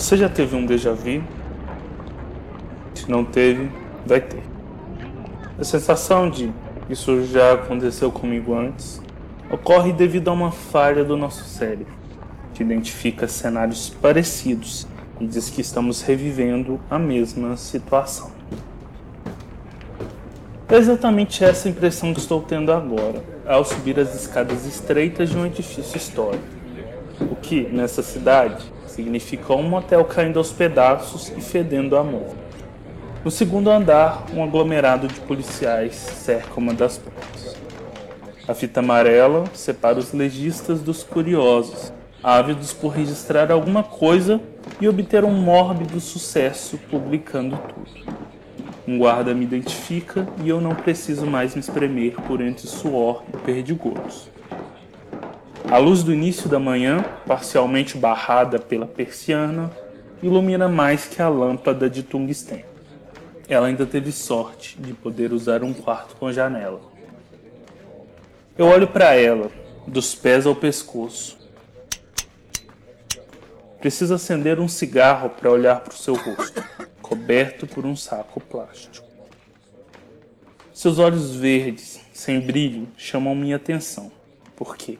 Você já teve um déjà vu? Se não teve, vai ter. A sensação de isso já aconteceu comigo antes ocorre devido a uma falha do nosso cérebro, que identifica cenários parecidos e diz que estamos revivendo a mesma situação. É exatamente essa impressão que estou tendo agora, ao subir as escadas estreitas de um edifício histórico. O que, nessa cidade, significa um motel caindo aos pedaços e fedendo a morte. No segundo andar, um aglomerado de policiais cerca uma das portas. A fita amarela separa os legistas dos curiosos, ávidos por registrar alguma coisa e obter um mórbido sucesso publicando tudo. Um guarda me identifica e eu não preciso mais me espremer por entre suor e perdigotos. A luz do início da manhã, parcialmente barrada pela persiana, ilumina mais que a lâmpada de tungstênio. Ela ainda teve sorte de poder usar um quarto com janela. Eu olho para ela, dos pés ao pescoço. Preciso acender um cigarro para olhar para o seu rosto coberto por um saco plástico. Seus olhos verdes, sem brilho, chamam minha atenção, porque,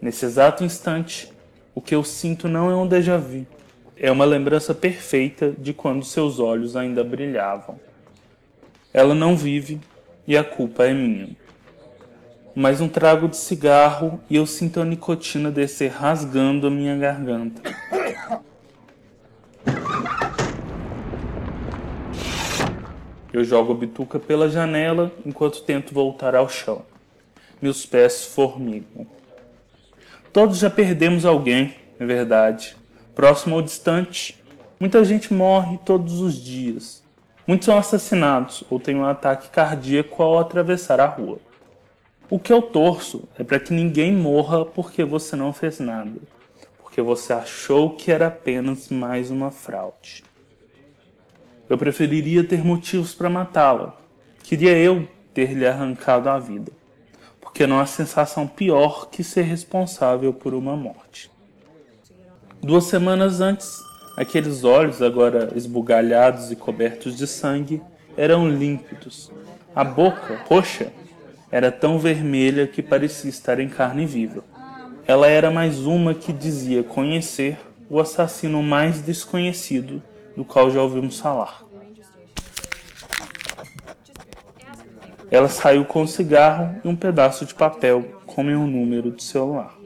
nesse exato instante, o que eu sinto não é um déjà vu, é uma lembrança perfeita de quando seus olhos ainda brilhavam. Ela não vive e a culpa é minha. Mais um trago de cigarro e eu sinto a nicotina descer rasgando a minha garganta. Eu jogo a bituca pela janela enquanto tento voltar ao chão. Meus pés formigam. Todos já perdemos alguém, é verdade. Próximo ou distante, muita gente morre todos os dias. Muitos são assassinados ou têm um ataque cardíaco ao atravessar a rua. O que eu torço é para que ninguém morra porque você não fez nada, porque você achou que era apenas mais uma fraude. Eu preferiria ter motivos para matá-la. Queria eu ter lhe arrancado a vida. Porque não há sensação pior que ser responsável por uma morte. Duas semanas antes, aqueles olhos, agora esbugalhados e cobertos de sangue, eram límpidos. A boca, roxa, era tão vermelha que parecia estar em carne viva. Ela era mais uma que dizia conhecer o assassino mais desconhecido do qual já ouvimos falar. Ela saiu com um cigarro e um pedaço de papel com meu número de celular.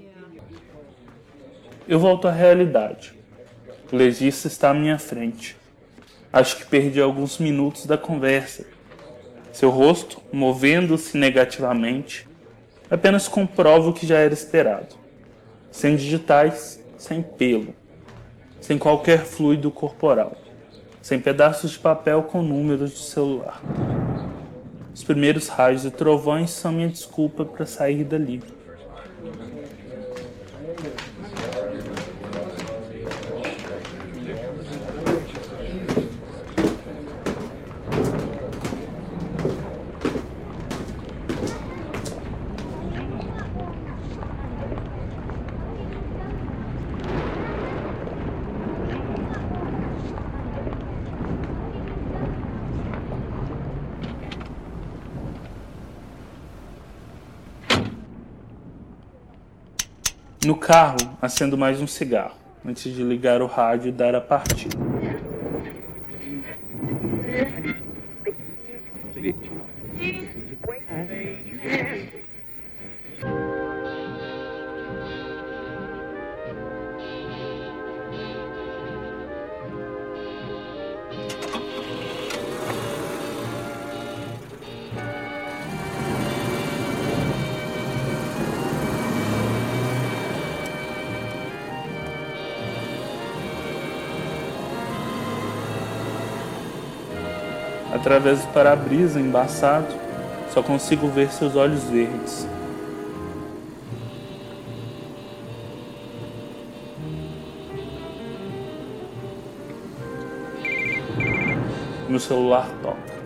Eu volto à realidade. O legista está à minha frente. Acho que perdi alguns minutos da conversa. Seu rosto, movendo-se negativamente, apenas comprova o que já era esperado. Sem digitais, sem pelo, sem qualquer fluido corporal, sem pedaços de papel com números de celular. Os primeiros raios e trovões são minha desculpa para sair dali. No carro, acendo mais um cigarro, antes de ligar o rádio e dar a partida. Através do para-brisa embaçado, só consigo ver seus olhos verdes. Meu celular toca.